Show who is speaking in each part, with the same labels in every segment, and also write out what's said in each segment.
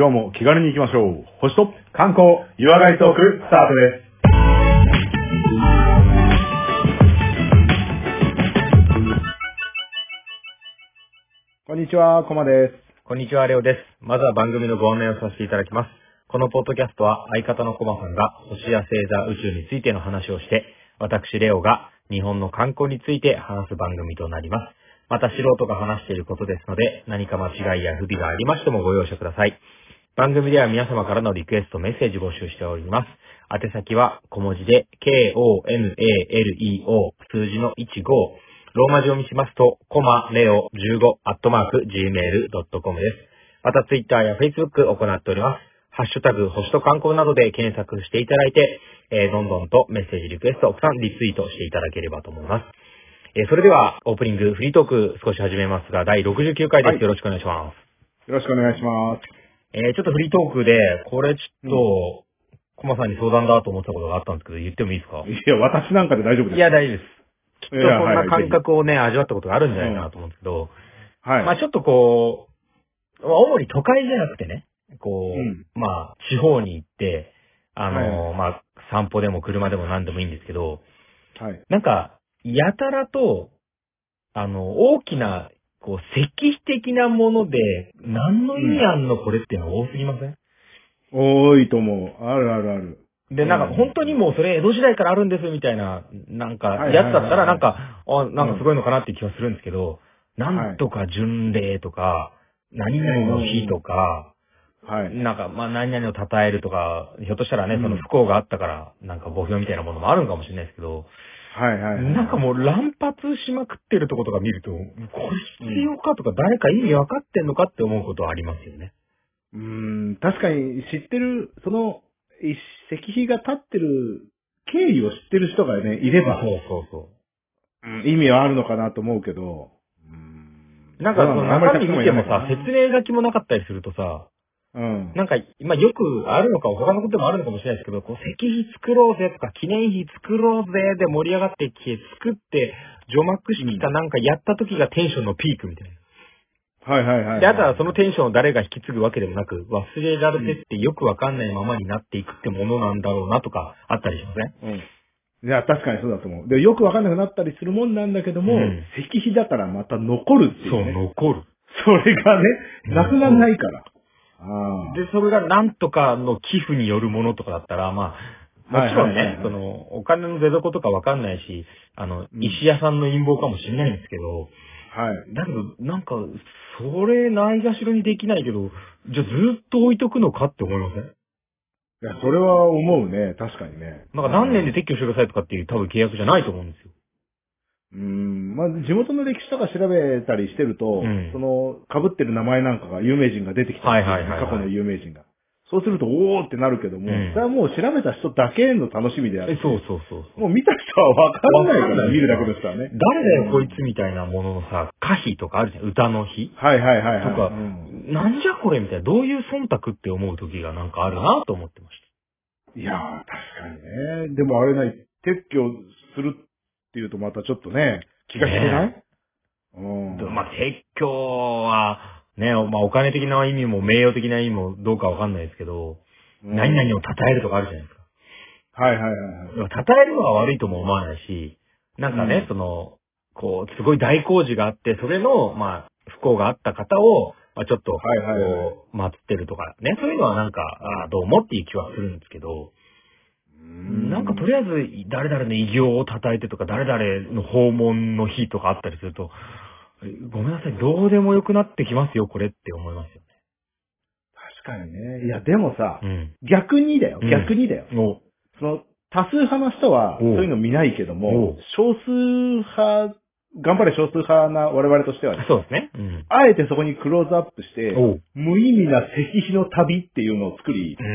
Speaker 1: 今日も気軽に行きましょう。星と
Speaker 2: 観光、
Speaker 1: 湯上がりトーク、スタートです。こんにちは、コマです。
Speaker 2: こんにちは、レオです。まずは番組のご案内をさせていただきます。このポッドキャストは相方のコマさんが星や星座、宇宙についての話をして、私、レオが日本の観光について話す番組となります。また素人が話していることですので、何か間違いや不備がありましてもご容赦ください。番組では皆様からのリクエスト、メッセージ募集しております。宛先は小文字で、k-o-m-a-l-e-o、数字の15、ローマ字読みしますと、コマレオ15、アットマーク、gmail.com です。また、ツイッターやフェイスブック行っております。ハッシュタグ、星と観光などで検索していただいて、えーどんどんとメッセージ、リクエストをたくさんリツイートしていただければと思います。えーそれでは、オープニング、フリートーク少し始めますが、第69回です。
Speaker 1: はい
Speaker 2: よろしくお願いします。
Speaker 1: よろしくお願いします。
Speaker 2: えーちょっとフリートークで、これちょっと、コマさんに相談だと思ったことがあったんですけど、言ってもいいですか？
Speaker 1: いや、私なんかで大丈夫です。
Speaker 2: いや、大丈夫です。きっとそんな
Speaker 1: はい
Speaker 2: 感覚をね、味わったことがあるんじゃないかなと思うんですけど、
Speaker 1: はい。
Speaker 2: まあちょっとこう、まあ主に都会じゃなくてね、こう、
Speaker 1: うん
Speaker 2: まあ地方に行って、あの、
Speaker 1: は
Speaker 2: まあ散歩でも車でも何でもいいんですけど、
Speaker 1: はい。
Speaker 2: なんか、やたらと、あの、大きな、こう、石碑的なもので、何の意味あんのこれっていうの多すぎません？
Speaker 1: 多いと思う。あるあるある。
Speaker 2: で、なんか
Speaker 1: うん
Speaker 2: 本当にもうそれ江戸時代からあるんですみたいな、なんかやつだったらなんか、あ、なんかすごいのかなって気はするんですけど、
Speaker 1: ん
Speaker 2: なんとか巡礼とか、何々の日とか、
Speaker 1: はい。
Speaker 2: なんかまあ何々を称えるとか、ひょっとしたらね、
Speaker 1: うん
Speaker 2: その不幸があったから、なんか墓標みたいなものもあるのかもしれないですけど、
Speaker 1: はいはい。
Speaker 2: なんかもう乱発しまくってるとことか見ると、これ必要かとか誰か意味わかってんのかって思うことはありますよね。
Speaker 1: うーん、確かに知ってる、その、い石碑が立ってる経緯を知ってる人がね、いれば、
Speaker 2: そうそうそう。
Speaker 1: うん意味はあるのかなと思うけど、うーん
Speaker 2: なんかその中身見てもさ、説
Speaker 1: 明、
Speaker 2: 明書きもなかったりするとさ、
Speaker 1: うん。
Speaker 2: なんか、まあよくあるのか、他のことでもあるのかもしれないですけど、こう、石碑作ろうぜとか、記念碑作ろうぜで盛り上がってきて、作って、除幕式かなんかやった時がテンションのピークみたいな。
Speaker 1: はいはいはい。
Speaker 2: で、あとはそのテンションを誰が引き継ぐわけでもなく、忘れられてってよくわかんないままになっていくってものなんだろうなとか、あったりしません
Speaker 1: うん。いや、確かにそうだと思う。で、よくわかんなくなったりするもんなんだけども、
Speaker 2: うん
Speaker 1: 石碑だからまた残るってい
Speaker 2: そうう、
Speaker 1: ね。
Speaker 2: 残る。
Speaker 1: それがね、
Speaker 2: うん
Speaker 1: なくならないから。ああ。
Speaker 2: で、それがなんとかの寄付によるものとかだったら、まあ、もちろんねその、お金の出所とかわかんないし、あの、
Speaker 1: うん
Speaker 2: 石屋さんの陰謀かもしれないんですけど、
Speaker 1: はい。
Speaker 2: だけど、なんか、それないがしろにできないけど、じゃあずっと置いとくのかって思いません？
Speaker 1: いや、それは思うね。確かにね。
Speaker 2: なんか何年で撤去してくださいとかっていう多分契約じゃないと思うんですよ。
Speaker 1: うーん、まあ、地元の歴史とか調べたりしてると、
Speaker 2: うん
Speaker 1: その、被ってる名前なんかが有名人が出てきた
Speaker 2: はいはいはいはい
Speaker 1: 過去の有名人が。そうすると、おーってなるけども、
Speaker 2: うん
Speaker 1: それはもう調べた人だけの楽しみであって、
Speaker 2: えそうそうそうそう。
Speaker 1: もう見た人はわからないから、見るだけの人はね。
Speaker 2: 誰だよこいつみたいなもののさ、歌詞とかあるじゃん。歌の日
Speaker 1: はいはいはい、はい。
Speaker 2: とか
Speaker 1: うん
Speaker 2: なんじゃこれみたいな、どういう忖度って思う時がなんかあるなと思ってまし
Speaker 1: いやー、確かにね。でもあれない、撤去するっていうとまたちょっとね、気が引けない、うん。
Speaker 2: た。まあ、撤去は、ね、まあ、お金的な意味も名誉的な意味もどうかわかんないですけど、
Speaker 1: うん。
Speaker 2: 何々を称えるとかあるじゃないですか。
Speaker 1: はいはいはい
Speaker 2: 称えるのが悪いとも思わないし、なんかね、
Speaker 1: うん。
Speaker 2: その、こう、すごい大工事があって、それの、まあ、不幸があった方を、まあ、ちょっと、こ
Speaker 1: はいはいはい。
Speaker 2: ってるとか、ね、そういうのはなんか、あーどうもっていう気はするんですけど、なんかとりあえず、誰々の偉業を称えてとか、誰々の訪問の日とかあったりすると、ごめんなさい、どうでもよくなってきますよ、これって思いますよ
Speaker 1: 確かにね。いや、でもさ、
Speaker 2: ね。
Speaker 1: 逆にだよ、
Speaker 2: うん
Speaker 1: 逆にだよ。
Speaker 2: うん。お
Speaker 1: その、多数派の人は、
Speaker 2: お
Speaker 1: そうういうの見ないけど
Speaker 2: お
Speaker 1: も
Speaker 2: う、
Speaker 1: 少数派、頑張れ少数派な我々としてはね、
Speaker 2: そうですね。うん。
Speaker 1: あえてそこにクローズアップして。無意味な石碑の旅っていうのを作り、
Speaker 2: うん。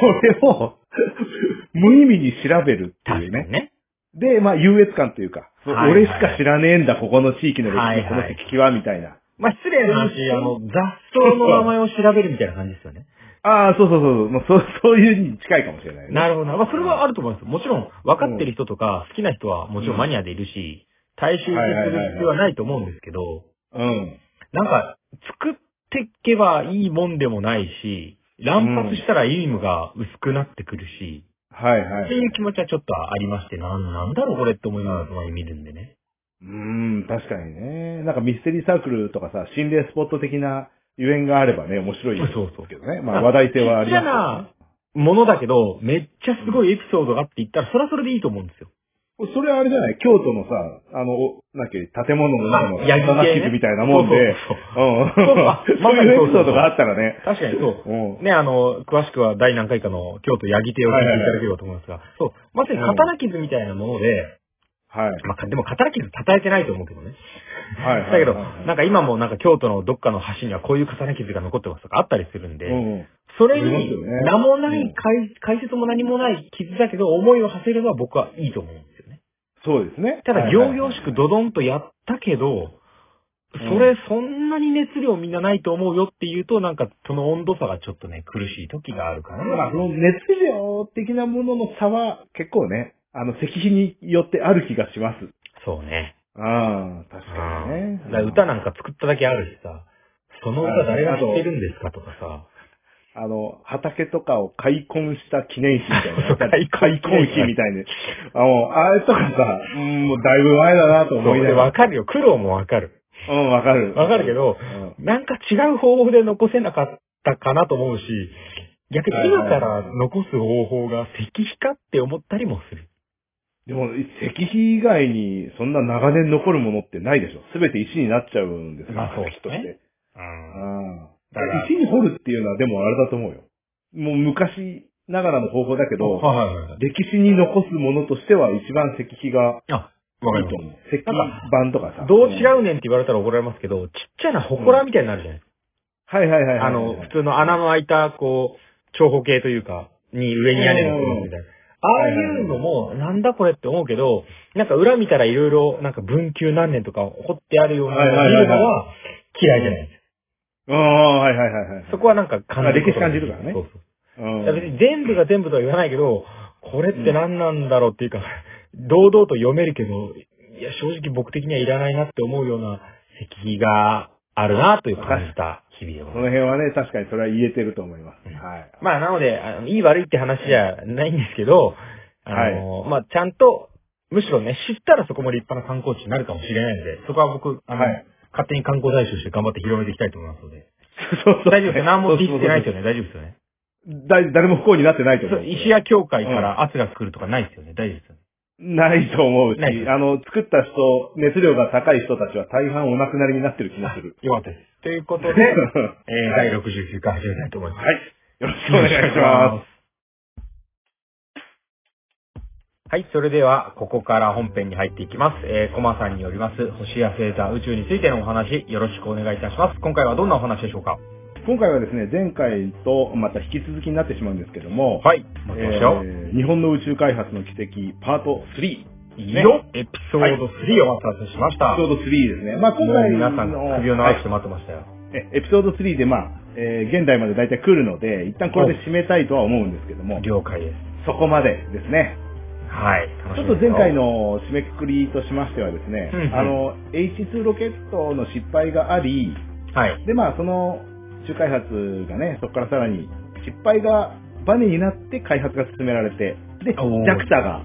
Speaker 1: それを 無意味に調べるっていうね。
Speaker 2: ね。
Speaker 1: で、まあ、優越感というか、
Speaker 2: はいはい
Speaker 1: 俺しか知らねえんだ、ここの地域の歴史
Speaker 2: はいは
Speaker 1: は、みたいな。
Speaker 2: まあ、失礼な話、あの、雑草の名前を調べるみたいな感じですよね。
Speaker 1: ああ、そうそうそう、もうそう、そういうに近いかもしれない、ね。
Speaker 2: なるほどな。まあ、それはあると思います。もちろん、分かってる人とか、好きな人はもちろんマニアでいるし、大衆化する必要はないと思うんですけど、
Speaker 1: うん。
Speaker 2: なんか、作っってけばいいもんでもないし、乱発したら意味が薄くなってくるし、
Speaker 1: はいはい。
Speaker 2: っていう気持ちはちょっとありまして、なんなんだろうこれって思いながらたまに見るんでね。
Speaker 1: うーん、確かにね。なんかミステリーサークルとかさ、心霊スポット的なゆえんがあればね、面白いです
Speaker 2: そうそう
Speaker 1: けどね。まあ話題性はありますけどね
Speaker 2: ものだけど、めっちゃすごいエピソードがあって言ったら、それはそれでいいと思うんですよ。
Speaker 1: それはあれじゃない？京都のさ、あの、おなんだっけ、建物の中の
Speaker 2: あヤギ系ね
Speaker 1: 棚傷みたいなもんで、
Speaker 2: そうそう
Speaker 1: うん。
Speaker 2: そう
Speaker 1: いうエピソードがあったらね。
Speaker 2: 確かにそう。
Speaker 1: うん。
Speaker 2: ね、あの、詳しくは第何回かの京都ヤギ亭を聞いていただければと思いますが、そう、まさに刀傷みたいなもので、
Speaker 1: はい。
Speaker 2: まあ、でも刀傷叩いてないと思うけどね。
Speaker 1: はい。はい
Speaker 2: だけど、
Speaker 1: はい
Speaker 2: なんか今もなんか京都のどっかの橋にはこういう刀傷が残ってますとかあったりするんで、
Speaker 1: うんうん。
Speaker 2: それ
Speaker 1: あります
Speaker 2: に
Speaker 1: よね
Speaker 2: 名もな
Speaker 1: うん
Speaker 2: い解解説も何もない傷だけど思いを馳せるのは僕はいいと思うんですよね。
Speaker 1: そうですね。
Speaker 2: ただ、行々しくドドンとやったけど、それそんなに熱量みんなないと思うよっていうと、なんかその温度差がちょっとね、苦しい時があるかな。
Speaker 1: まあ、その熱量的なものの差は結構ね、あの、石碑によってある気がします。
Speaker 2: そうね。
Speaker 1: ああ、確かにね。
Speaker 2: だから歌なんか作っただけあるしさ、その歌誰が知ってるんですかとかさ、
Speaker 1: あの、畑とかを開墾した記念碑みたいな。開
Speaker 2: 開墾
Speaker 1: 墾碑みたいに。あもう、あれとかさ、うん、もうだいぶ前だなと思いながら。
Speaker 2: わかるよ。苦労もわかる。
Speaker 1: うん、わかる。
Speaker 2: わかるけど、
Speaker 1: うん
Speaker 2: なんか違う方法で残せなかったかなと思うし、逆に今から残す方法が石碑かって思ったりもする。
Speaker 1: でも、石碑以外にそんな長年残るものってないでしょ。すべて石になっちゃうんです
Speaker 2: まあそう
Speaker 1: 石として。
Speaker 2: うん。
Speaker 1: うん
Speaker 2: だから
Speaker 1: 石に掘るっていうのはでもあれだと思うよ。もう昔ながらの方法だけど、
Speaker 2: はいはいはい。
Speaker 1: 歴史に残すものとしては一番石碑が
Speaker 2: あ、わかりま
Speaker 1: いいと思う。石碑版とかさ。
Speaker 2: す。どう違
Speaker 1: う
Speaker 2: うねんって言われたら怒られますけど、ちっちゃな祠みたいになるじゃないですか。
Speaker 1: はいはいはいはい。
Speaker 2: あの、普通の穴の開いた、こう、長方形というか、に上に屋根がつくみたいな。ああいうのも、なんだこれって思うけど、なんか裏見たらいろいろ、なんか文久何年とか掘ってあるようなのは嫌いじゃないです。
Speaker 1: ああ、はいはいはいはい。
Speaker 2: そこはなんか感じる
Speaker 1: 歴史感じるからね
Speaker 2: そうそう。別に全部が全部とは言わないけど、これって何なんだろうっていうか、堂々と読めるけど、いや、正直僕的にはいらないなって思うような石碑があるなという感じた日々でご
Speaker 1: そ
Speaker 2: ざいます。
Speaker 1: の辺はね、確かにそれは言えてると思います。
Speaker 2: うん
Speaker 1: はい。
Speaker 2: まあ、なので、あのいい悪いって話じゃないんですけど、あの、まあ、ちゃんと、むしろね、知ったらそこも立派な観光地になるかもしれないので、そこは僕、あの、
Speaker 1: はい
Speaker 2: 勝手に観光大使として頑張って広めていきたいと思いますので。
Speaker 1: そうそう
Speaker 2: 大丈夫ですよ。何もディスってないですよ
Speaker 1: ね。
Speaker 2: ね。大丈夫ですよね。
Speaker 1: だ誰も不幸になってないと思う。
Speaker 2: 石屋協会から圧が来るとかないですよね。大丈夫ですよね。
Speaker 1: ないと思うし、
Speaker 2: ない
Speaker 1: あの、作った人、熱量が高い人たちは大半お亡くなりになってる気がする。
Speaker 2: よかったです。ということで、えー、第69回始めたいと思います。
Speaker 1: はい。よろしくお願いします。
Speaker 2: はい、それでは、ここから本編に入っていきます。えー、コマさんによります、星や星座、宇宙についてのお話、よろしくお願いいたします。今回はどんなお話でしょうか？
Speaker 1: 今回はですね、前回とまた引き続きになってしまうんですけども、
Speaker 2: はい。
Speaker 1: えー日本の宇宙開発の奇跡、パート3。
Speaker 2: いいよ、エピソード3をお待たせしました。
Speaker 1: エピソード3ですね。まあ今回
Speaker 2: 皆さん
Speaker 1: の
Speaker 2: 首を長くして待ってましたよ。
Speaker 1: えエピソード3でまあ、えー現代まで大体来るので、一旦これで締めたいとは思うんですけども、
Speaker 2: 了解です。
Speaker 1: そこまでですね。
Speaker 2: はい、楽
Speaker 1: ちょっと前回、の締めくくりとしましてはですね、
Speaker 2: うんうん
Speaker 1: あの、H2 ロケットの失敗があり、
Speaker 2: はい、
Speaker 1: でまあその宇宙開発がね、そこからさらに失敗がバネになって開発が進められて、で、JAXA が、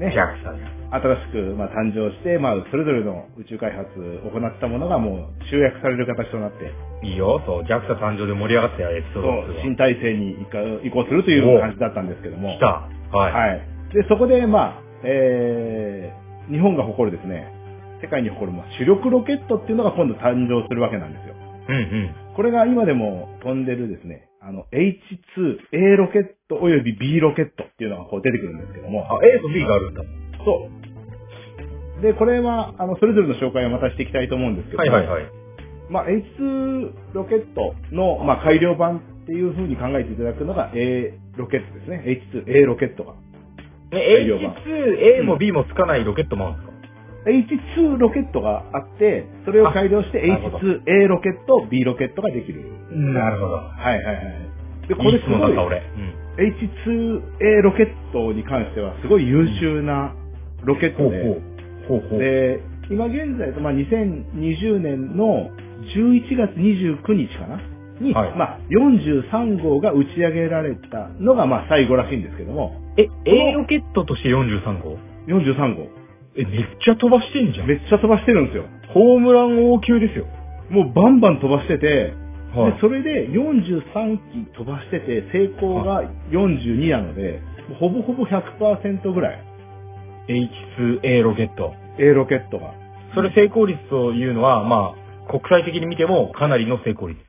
Speaker 1: ね
Speaker 2: ジ、ャックさんです。
Speaker 1: 新しく、まあ、誕生して、まあ、それぞれの宇宙開発を行ったものがもう集約される形となって、
Speaker 2: いいよ、そう、ジャクサ誕生で盛り上がったよ、エピソード2は。
Speaker 1: 新体制に移行移行するという感じだったんですけども
Speaker 2: 来、た。はい。
Speaker 1: はい。で、そこで、まあ、えー、日本が誇るですね、世界に誇る、まあ、主力ロケットっていうのが今度誕生するわけなんですよ。
Speaker 2: うんうん。
Speaker 1: これが今でも飛んでるですね、あの、H2A ロケットおよび B ロケットっていうのがこう出てくるんですけども、
Speaker 2: あ、A と B があるんだ。
Speaker 1: そう。で、これは、あの、それぞれの紹介をまたしていきたいと思うんですけども、
Speaker 2: はいはいはい。
Speaker 1: まあ、H2 ロケットの、まあ、改良版っていう風に考えていただくのが A ロケットですね。H2A ロケットが。
Speaker 2: ね、
Speaker 1: 改良版
Speaker 2: H2A も B もつかないロケットもあるんですか？
Speaker 1: H2 ロケットがあって、それを改良して
Speaker 2: あなるほど
Speaker 1: H2A ロケット、B ロケットができる。
Speaker 2: なるほど。
Speaker 1: はいはいはい。で、こ
Speaker 2: いい
Speaker 1: れすごい
Speaker 2: 質問だった、俺。うん。
Speaker 1: H2A ロケットに関してはすごい優秀なロケットで、
Speaker 2: ほうほう。ほうほう。
Speaker 1: で、今現在、まあ、2020年の11月29日かな？に、
Speaker 2: はい
Speaker 1: まあ、43号が打ち上げられたのが、まあ、最後らしいんですけども、
Speaker 2: え、A ロケットとして43号
Speaker 1: ？43号。
Speaker 2: え、めっちゃ飛ばしてんじゃん。
Speaker 1: めっちゃ飛ばしてるんですよ。
Speaker 2: ホームラン王級ですよ。
Speaker 1: もうバンバン飛ばしてて、
Speaker 2: はい
Speaker 1: で、それで43機飛ばしてて、成功が42なので、ほぼほぼ100%ぐらい、
Speaker 2: H2A ロケット。
Speaker 1: A ロケットが。
Speaker 2: それ成功率というのは、まあ、国際的に見てもかなりの成功率。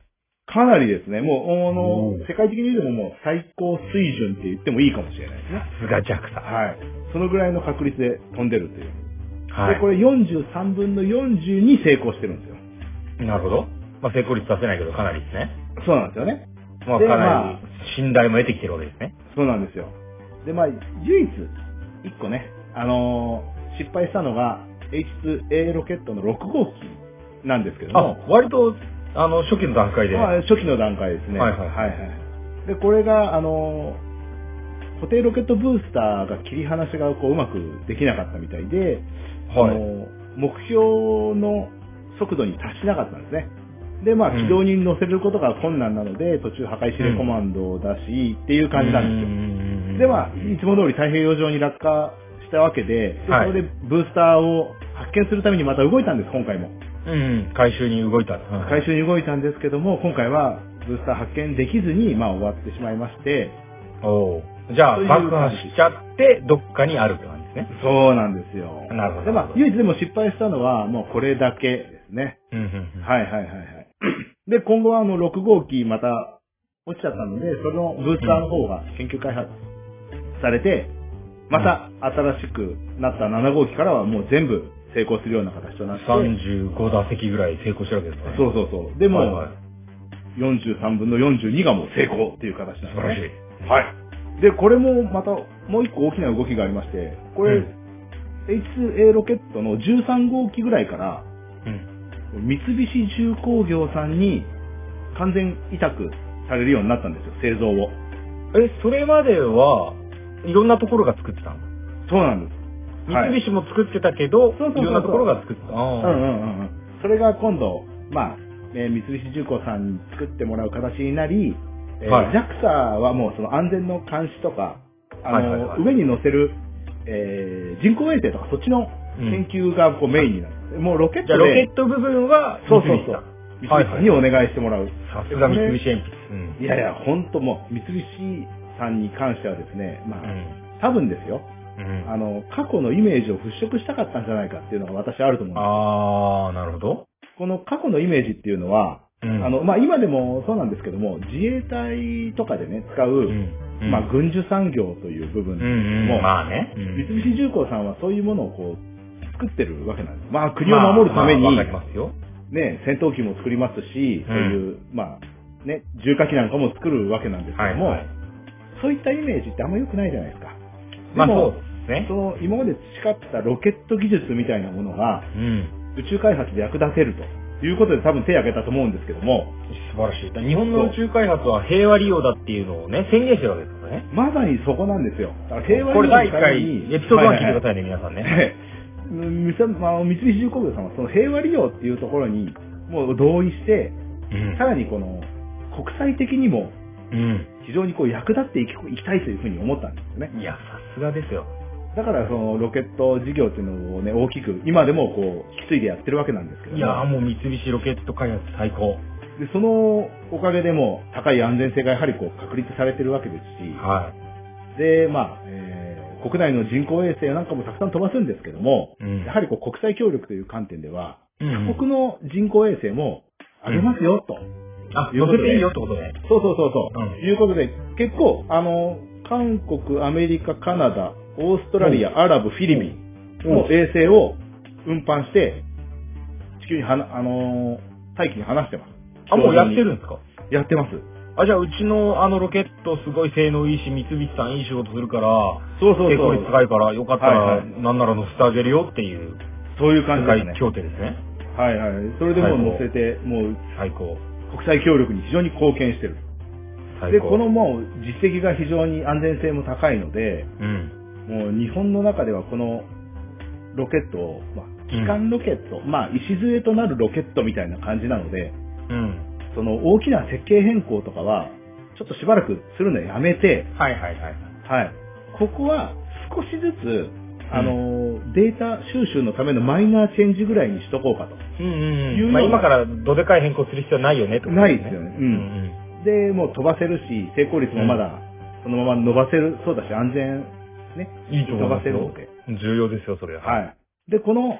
Speaker 1: かなりですね、もう、あの、世界的に見てももう最高水準って言ってもいいかもしれないですね。
Speaker 2: さすが JAXA。
Speaker 1: はい。そのぐらいの確率で飛んでるっていう。
Speaker 2: は
Speaker 1: で、これ43分の40に成功してるんですよ。
Speaker 2: い。なるほど。まあ、成功率出せないけどかなりですね。
Speaker 1: そうなんですよね。
Speaker 2: まあ、
Speaker 1: で
Speaker 2: かな
Speaker 1: ま
Speaker 2: り信頼も得てきてるわけですね。
Speaker 1: そうなんですよ。で、まあ、唯一、一個ね、あのー失敗したのが H2A ロケットの6号機なんですけど
Speaker 2: あ
Speaker 1: も、、
Speaker 2: 割と、あの、初期の段階で。
Speaker 1: まあ、初期の段階ですね。
Speaker 2: はいはい
Speaker 1: はいはいで、これが、あのー固定ロケットブースターが切り離しがこううまくできなかったみたいで、
Speaker 2: はい。
Speaker 1: あのー目標の速度に達しなかったんですね。で、まあ、
Speaker 2: うん。
Speaker 1: 軌道に乗せることが困難なので、途中破壊指令コマンドを出し、っていう感じなんですよ。
Speaker 2: す
Speaker 1: で、まあ、いつも通り太平洋上に落下したわけで、で
Speaker 2: はい。
Speaker 1: それでブースターを発見するためにまた動いたんです、今回も。
Speaker 2: うん。うん、回収に動いた。うん
Speaker 1: 回収に動いたんですけども、今回はブースター発見できずに、まあ、終わってしまいまして、
Speaker 2: おうじゃあ、爆破しちゃって、どっかにあるって感じですね。
Speaker 1: そうなんですよ。
Speaker 2: なるほど
Speaker 1: で、まあ、唯一でも失敗したのは、もうこれだけですね。
Speaker 2: うんうんうん
Speaker 1: はいはいはいはい。で、今後はあの、6号機また落ちちゃったので、そのブースターの方が研究開発されて、また新しくなった7号機からはもう全部成功するような形となって、
Speaker 2: 35打席ぐらい成功してるわけですね。
Speaker 1: そうそうそう。でも、
Speaker 2: はいはい
Speaker 1: 43分の42がもう成功っていう形なんです
Speaker 2: 素晴らしい
Speaker 1: ね。。はい。で、これもまたもう一個大きな動きがありまして、これ、
Speaker 2: うん
Speaker 1: H2A ロケットの13号機ぐらいから、
Speaker 2: うん。
Speaker 1: 三菱重工業さんに完全委託されるようになったんですよ、製造を。
Speaker 2: え、それまでは、いろんなところが作ってたの？
Speaker 1: そうなんです。はい
Speaker 2: 三菱も作ってたけど、
Speaker 1: そうそうそうそう
Speaker 2: いろんなところが作ってた。あー
Speaker 1: うんうんうんうん。それが今度、まあ、えー三菱重工さんに作ってもらう形になり、えー
Speaker 2: はい。
Speaker 1: JAXA はもうその安全の監視とか、あの、
Speaker 2: はいはいはい。
Speaker 1: 上に乗せる、えー人工衛星とかそっちの研究がこうメインになる。もうロケット
Speaker 2: ロケット部分は、
Speaker 1: そうそうそう。
Speaker 2: 三菱
Speaker 1: にお願いしてもらう。
Speaker 2: さすが三菱鉛筆。うん。
Speaker 1: いやいや、ほんともう、三菱さんに関してはですね、まあ、
Speaker 2: うん。
Speaker 1: 多分ですよ、
Speaker 2: うん。
Speaker 1: あの、過去のイメージを払拭したかったんじゃないかっていうのが私あると思うんです。
Speaker 2: あー、なるほど。
Speaker 1: この過去のイメージっていうのは、
Speaker 2: うん
Speaker 1: あの、まあ、今でもそうなんですけども、自衛隊とかでね、使う、
Speaker 2: うん
Speaker 1: まあ、軍需産業という部分
Speaker 2: うんうん、まあね。うん
Speaker 1: 三菱重工さんはそういうものをこう、作ってるわけなんです。まあ、国を守るために、
Speaker 2: まあまあ。
Speaker 1: ね、戦闘機も作りますし、そういう、まあ、ね、重火器なんかも作るわけなんですけども、
Speaker 2: はいはい
Speaker 1: そういったイメージってあんま良くないじゃないですか。でも
Speaker 2: まあそうですね
Speaker 1: そ。の今まで培ったロケット技術みたいなものが
Speaker 2: うん。
Speaker 1: 宇宙開発で役立てるということで多分手を挙げたと思うんですけども、
Speaker 2: 素晴らしい。日本の宇宙開発は平和利用だっていうのをね、宣言してるわけですからね。
Speaker 1: まさにそこなんですよ。だから平和
Speaker 2: これ第1
Speaker 1: のため
Speaker 2: 回、
Speaker 1: に
Speaker 2: エピソード1聞いてくだ
Speaker 1: は
Speaker 2: さいね、皆さんね。
Speaker 1: あ三菱重工業さんはその平和利用っていうところにもう同意して、
Speaker 2: うん
Speaker 1: さらにこの国際的にも
Speaker 2: うん。
Speaker 1: 非常にこう役立っていきいきたいというふうに思ったんですよね。
Speaker 2: いや、さすがですよ。
Speaker 1: だからそのロケット事業っていうのをね、大きく、今でもこう、引き継いでやってるわけなんですけども。
Speaker 2: いや、もう三菱ロケット開発最高。
Speaker 1: で、そのおかげでも高い安全性がやはりこう確立されてるわけですし、
Speaker 2: は
Speaker 1: で、まあ、えー国内の人工衛星なんかもたくさん飛ばすんですけども、
Speaker 2: い。うん
Speaker 1: やはりこう国際協力という観点では、
Speaker 2: うん
Speaker 1: 他国の人工衛星もあげますよ、と。
Speaker 2: あ、
Speaker 1: いうことで
Speaker 2: 乗せていいよってことね。
Speaker 1: そうそうそうそう。
Speaker 2: うん
Speaker 1: いうことで、結構、あの、韓国、アメリカ、カナダ、オーストラリア、アラブ、フィリピンの衛星を運搬して、地球にはな、あのー大気に離してます。
Speaker 2: あ、もうやってるんですか？
Speaker 1: やってます。
Speaker 2: あ、じゃあうちのあのロケットすごい性能いいし、三菱さんいい仕事するから、
Speaker 1: そうそう
Speaker 2: 成功率
Speaker 1: そう。
Speaker 2: 高いから、よかったら、
Speaker 1: はいはい
Speaker 2: なんなら乗せてあげるよっていう、
Speaker 1: そういう感じですね。
Speaker 2: 協定ですね。
Speaker 1: はいはい。それでもう乗せて、もう
Speaker 2: 最高。
Speaker 1: 国際協力に非常に貢献してる。
Speaker 2: 最高。
Speaker 1: で、このもう実績が非常に安全性も高いので、
Speaker 2: うん。
Speaker 1: もう日本の中ではこのロケットを、まあ、機関ロケット、まあ、礎となるロケットみたいな感じなので、
Speaker 2: うん。
Speaker 1: その大きな設計変更とかは、ちょっとしばらくするのやめて、
Speaker 2: はいはいはい。
Speaker 1: はい。ここは少しずつ、あの、データ収集のためのマイナーチェンジぐらいにしとこうかと。
Speaker 2: うんうん
Speaker 1: いううん
Speaker 2: まあ今からどでかい変更する必要ないよねと
Speaker 1: ないですよね。う。
Speaker 2: うんん
Speaker 1: で、もう飛ばせるし、成功率もまだ、そのまま伸ばせる、そうだし、安全、ね。
Speaker 2: うん。いいと思いますよ
Speaker 1: 飛ばせるの。で。
Speaker 2: 重要ですよ、それは。
Speaker 1: はい。で、この、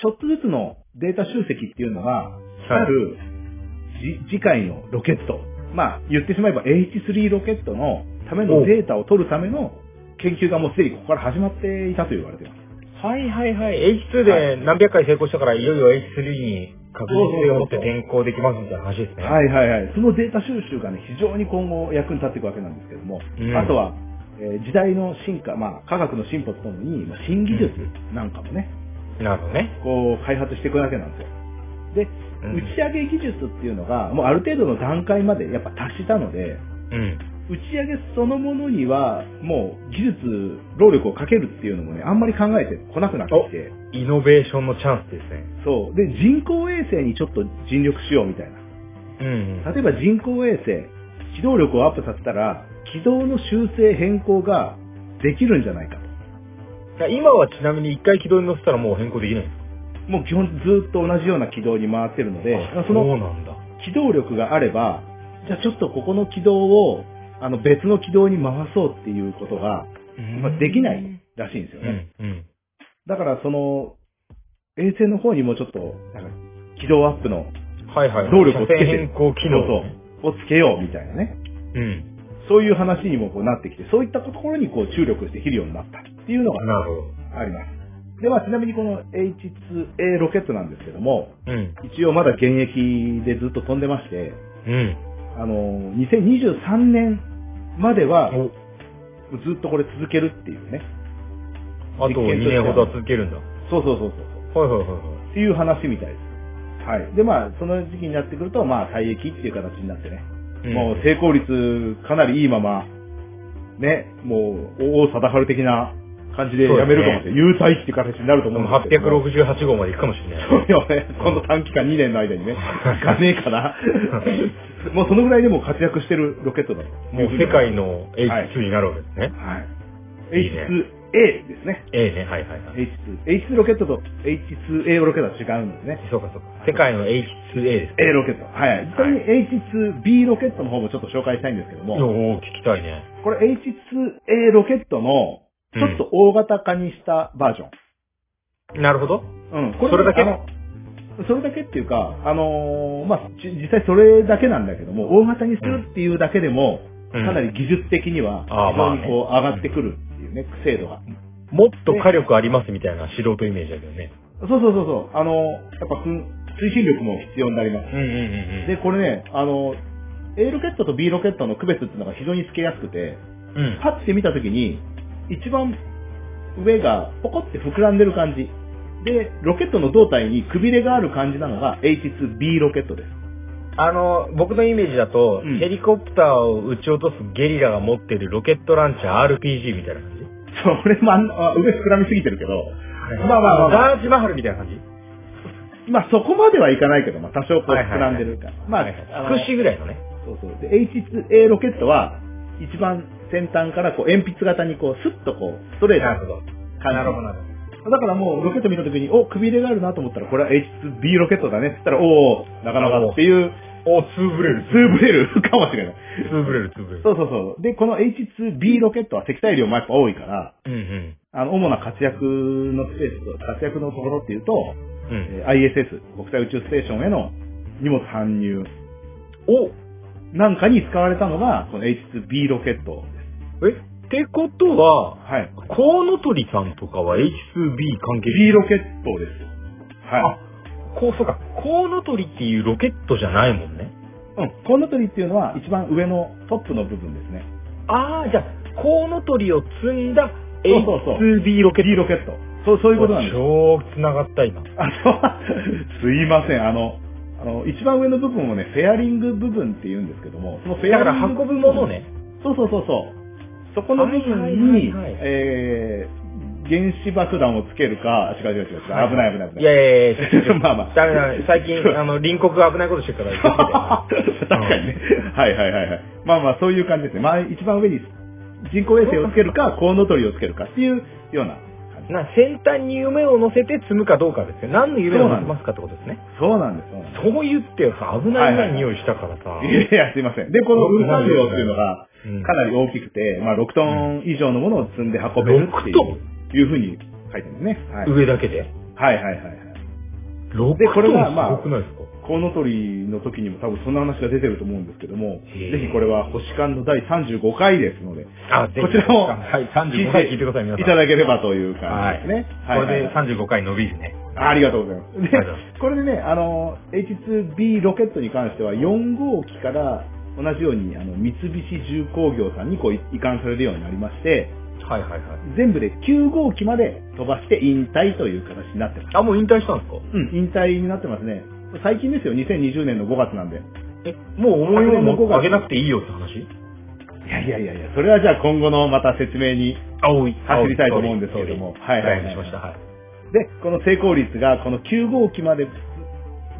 Speaker 1: ちょっとずつのデータ集積っていうのが、ある、じ次回のロケット。まあ、言ってしまえば H3 ロケットのためのデータを取るための研究がもうすでにここから始まっていたと言われています。
Speaker 2: はいはいはい。H2 で何百回成功したから、いよいよ H3 に確実性を持って転校できますみたいな話ですね。
Speaker 1: はいはいはい。そのデータ収集がね、非常に今後役に立っていくわけなんですけども、
Speaker 2: うん
Speaker 1: あとは、えー時代の進化、まあ、科学の進歩とともに、まあ、新技術なんかもね、
Speaker 2: なるほどね。
Speaker 1: こう、開発していくわけなんですよ。で、
Speaker 2: うん
Speaker 1: 打ち上げ技術っていうのが、もうある程度の段階までやっぱ達したので、
Speaker 2: うん。
Speaker 1: 打ち上げそのものには、もう技術、労力をかけるっていうのもね、あんまり考えてこなくなってきて、
Speaker 2: イノベーションのチャンスですね。
Speaker 1: そう。で、人工衛星にちょっと尽力しようみたいな。
Speaker 2: うんうん。
Speaker 1: 例えば人工衛星、機動力をアップさせたら、軌道の修正変更ができるんじゃないかと。
Speaker 2: 今はちなみに一回軌道に乗せたらもう変更できないんです
Speaker 1: もう基本ずっと同じような軌道に回ってるので
Speaker 2: か、
Speaker 1: その。機動力があれば、じゃあちょっとここの軌道を、あの別の軌道に回そうっていうことが、まあ、できないらしいんですよ
Speaker 2: う
Speaker 1: ね。
Speaker 2: んうん。
Speaker 1: だからその、衛星の方にもちょっと、なんか、軌道アップの。動力をつけて、
Speaker 2: 変更機能、
Speaker 1: をつけようみたいなね。
Speaker 2: うん。
Speaker 1: そういう話にもこうなってきて、そういったところにこう注力してできるようになったっていうのが。あります。で、まあちなみにこの H2A ロケットなんですけども、
Speaker 2: うん。
Speaker 1: 一応まだ現役でずっと飛んでまして、
Speaker 2: うん。
Speaker 1: あの、2023年までは
Speaker 2: お、
Speaker 1: ずっとこれ続けるっていうね。
Speaker 2: あと2年ほどは続けるんだ。
Speaker 1: そうそうそうそう。
Speaker 2: はいはいはいはい。
Speaker 1: っていう話みたいです。はい。で、まあ、その時期になってくると、まあ、退役っていう形になってね。
Speaker 2: うん
Speaker 1: もう成功率かなりいいまま、ね、もう、王貞治的な感じでやめるかもしれない。優待っていう形になると思うんですけども。
Speaker 2: 868号まで行くかもしれない。
Speaker 1: そうよね。この短期間2年の間にね。いかねえかな。もうそのぐらいでも活躍してるロケットだと。
Speaker 2: もう世界の H2 になるわけですね。
Speaker 1: はい。
Speaker 2: いいね
Speaker 1: H2A ですね。
Speaker 2: A ね、はいはいはい。
Speaker 1: H2。H2 ロケットと H2A ロケットは違うんですね。
Speaker 2: そうかそうか。世界の H2A です。
Speaker 1: A ロケット。はい。実際に H2B ロケットの方もちょっと紹介したいんですけども、
Speaker 2: おー、聞きたいね。
Speaker 1: これ H2A ロケットのちょっと大型化にしたバージョン。
Speaker 2: なるほど。
Speaker 1: うん。こ
Speaker 2: それだけ？
Speaker 1: それだけっていうか、あのーまあ、じ実際それだけなんだけども、大型にするっていうだけでも、
Speaker 2: うん
Speaker 1: かなり技術的には、非常にこう、上がってくるいうね、精度が。
Speaker 2: もっと火力ありますみたいな素人イメージだけどね。
Speaker 1: そうそうそうそう。あの、やっぱ推進力も必要になります。
Speaker 2: うんうんうん
Speaker 1: で、これね、あの、A ロケットと B ロケットの区別っていうのが非常につけやすくて、
Speaker 2: うん。うん。
Speaker 1: パッて見たときに、一番上がポコって膨らんでる感じ。で、ロケットの胴体にくびれがある感じなのが H2B ロケットです。
Speaker 2: あの、僕のイメージだと、
Speaker 1: うん
Speaker 2: ヘリコプターを撃ち落とすゲリラが持ってるロケットランチャー RPG みたいな感じ
Speaker 1: それもあんあ上膨らみすぎてるけど、まあまあまあまあ
Speaker 2: ダージマハルみたいな感じ？
Speaker 1: まあそこまではいかないけど、まあ多少こう膨らんでるから。まあ、
Speaker 2: 福祉ぐらいのね。
Speaker 1: そうそう。で、H2A ロケットは、一番先端からこう鉛筆型にこうスッとこうストレートな
Speaker 2: ど。
Speaker 1: 感じ。
Speaker 2: なるほどなるほど。
Speaker 1: だからもうロケット見たときに、お、くびれがあるなと思ったら、これは H2B ロケットだねって言ったら、おー、なかなかっていう、
Speaker 2: お、ツーブレる。
Speaker 1: ツーブレる？かもしれない。
Speaker 2: ツーブレる、ツーブレる。
Speaker 1: そうそうそう。で、この H2B ロケットは積載量もやっぱ多いから、
Speaker 2: うんうん。
Speaker 1: あの、主な活躍のスペースと、活躍のところっていうと、
Speaker 2: うん。
Speaker 1: えー ISS、国際宇宙ステーションへの荷物搬入
Speaker 2: お
Speaker 1: なんかに使われたのが、この H2B ロケットです。
Speaker 2: え？ってことは、
Speaker 1: はい。
Speaker 2: コウノトリさんとかは H2B 関係
Speaker 1: ？B ロケットです。は
Speaker 2: こう、そうか、コウノトリっていうロケットじゃないもんね。
Speaker 1: い。うん。コウノトリっていうのは一番上のトップの部分ですね。
Speaker 2: ああ、じゃあ、コウノトリを積んだ
Speaker 1: そうそうそう
Speaker 2: H2B ロケット。
Speaker 1: B ロケット。そう、そういうことなんです。
Speaker 2: 超繋がった今。
Speaker 1: あそう、すいません。あの、あの、一番上の部分をね、フェアリング部分って言うんですけども、そのフェ
Speaker 2: だから
Speaker 1: アリング
Speaker 2: 運ぶものね。
Speaker 1: そうそうそうそう。そこの部分に、
Speaker 2: はいはいはいはい
Speaker 1: えー、原子爆弾をつけるか、違う違う違う危ない危ない危ない。
Speaker 2: いやいやいや
Speaker 1: まあまあ
Speaker 2: ダメダメ。最近、あの、隣国が危ないことしてるから。
Speaker 1: 確かにね。はいはいはいはい。まあまあそういう感じですね。まあ一番上に人工衛星をつけるか、コウノトリをつけるかっていうような感じ。
Speaker 2: な、先端に夢を乗せて積むかどうかですよ。何の夢を乗せますかってことですね。
Speaker 1: そうなんです。そう
Speaker 2: 言ってよさ、危ないな匂いしたからさ。
Speaker 1: いやいや、すいません。で、このウルサン量っていうのが
Speaker 2: うん
Speaker 1: かなり大きくて、まあ6トン以上のものを積んで運べるってい
Speaker 2: 6ト
Speaker 1: う、いうふうに書いてるんですね。はい。
Speaker 2: 上だけで。
Speaker 1: はいはいはいはい。
Speaker 2: 6
Speaker 1: でこれが
Speaker 2: トン
Speaker 1: まあコウノトリの時にも多分そんな話が出てると思うんですけども、ぜひこれは星間の第35回ですので、
Speaker 2: あ、
Speaker 1: こちらも
Speaker 2: はい、35回聞いてください、皆さん。
Speaker 1: いただければという感じですね。
Speaker 2: これで
Speaker 1: はいはいはい
Speaker 2: 35回伸びるね。
Speaker 1: あありがとうございます。で、これでね、あの、H2B ロケットに関しては4号機から同じようにあの三菱重工業さんにこう移管されるようになりまして、
Speaker 2: はいはいはい。
Speaker 1: 全部で9号機まで飛ばして引退という形になってます。
Speaker 2: あ、もう引退したんですか？
Speaker 1: うん、引退になってますね。最近ですよ、2020年の5月なんで。
Speaker 2: え、もう思いをも上げなくていいよって話？
Speaker 1: いやいやいやいや、それはじゃあ今後のまた説明に。走りたいと思うんですけれども
Speaker 2: は
Speaker 1: いいはいいはい
Speaker 2: しました。はい。
Speaker 1: で、この成功率がこの9号機まで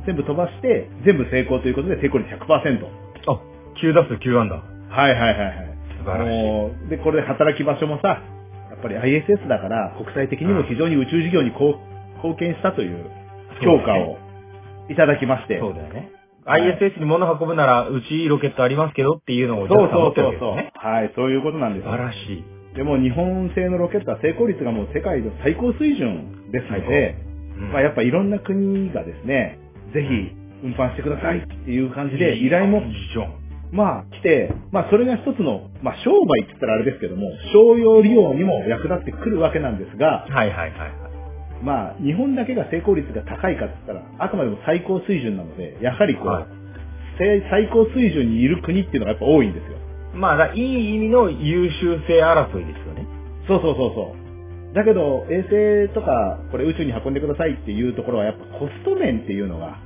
Speaker 1: 全部飛ばして、全部成功ということで成功率100%。
Speaker 2: あ、9打数9安打。
Speaker 1: はいはいはいはい。
Speaker 2: 素晴らしい。
Speaker 1: で、これで働き場所もさ、やっぱり ISS だから国際的にも非常に宇宙事業にこう貢献したという評価をいただきまして。
Speaker 2: そうだよね。
Speaker 1: はい
Speaker 2: ISS に物運ぶなら、うちロケットありますけどっていうのを、
Speaker 1: そうそうそうそう。はい、そういうことなんです
Speaker 2: 素晴らしい。
Speaker 1: でも日本製のロケットは成功率がもう世界の最高水準ですので、
Speaker 2: うん
Speaker 1: まあやっぱいろんな国がですね、ぜひ運搬してくださいっていう感じで依頼も。まあ来て、まあそれが一つの、まあ商売って言ったらあれですけども、商用利用にも役立ってくるわけなんですが、
Speaker 2: はいはいはいはい。
Speaker 1: まあ日本だけが成功率が高いかって言ったら、あくまでも最高水準なので、やはりこう、
Speaker 2: はい
Speaker 1: せ最高水準にいる国っていうのがやっぱ多いんですよ。
Speaker 2: まあ、だいい意味の優秀性争いですよね。
Speaker 1: そうそうそうそう。だけど、衛星とか、これ宇宙に運んでくださいっていうところは、やっぱコスト面っていうのが、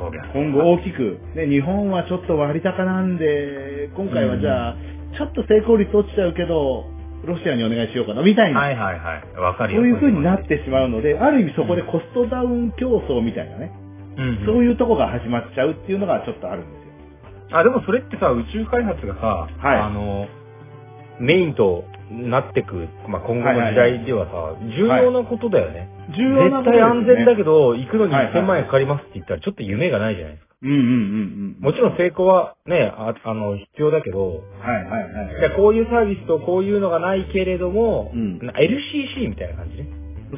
Speaker 2: そうだ
Speaker 1: 今後大きく、ね、日本はちょっと割高なんで、今回はじゃあ、ちょっと成功率落ちちゃうけど、ロシアにお願いしようかな、みたいな、
Speaker 2: はいはいはい。わかるよ。
Speaker 1: そういう風になってしまうので、ある意味そこでコストダウン競争みたいなね、
Speaker 2: うん、
Speaker 1: そういうとこが始まっちゃうっていうのがちょっとあるんですよ。
Speaker 2: あ、でもそれってさ、宇宙開発がさ、
Speaker 1: はい
Speaker 2: あの、メインとなってく、まあ、今後の時代ではさ、重要なことだよね。
Speaker 1: 重要なことね
Speaker 2: 対安全だけど、行くのに
Speaker 1: はいはい
Speaker 2: 1000万円かかりますって言ったら、ちょっと夢がないじゃないですか。
Speaker 1: うんうんうんうん。
Speaker 2: もちろん成功はね、ああの、必要だけど、
Speaker 1: はいはいはい。
Speaker 2: じゃあこういうサービスとこういうのがないけれども、
Speaker 1: うん
Speaker 2: LCC みたいな感じね。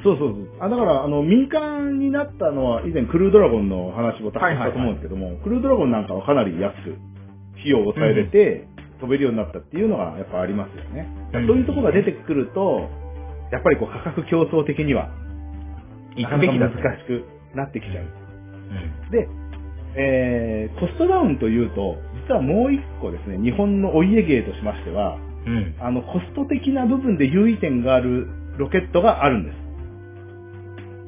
Speaker 1: そうそうそう。あ、だから、あの、民間になったのは、以前、クルードラゴンの話をたくさんしたと思うんですけども、クルードラゴンなんかはかなり安く、費用を抑えれて、飛べるようになったっていうのが、やっぱありますよね。
Speaker 2: うん
Speaker 1: そういうところが出てくると、やっぱりこう、価格競争的には、
Speaker 2: 行くべきだ
Speaker 1: なかなか難しくなってきちゃう。
Speaker 2: うん
Speaker 1: で、えー、コストダウンというと、実はもう一個ですね、日本のお家芸としましては、
Speaker 2: うん。
Speaker 1: あの、コスト的な部分で優位点があるロケットがあるんです。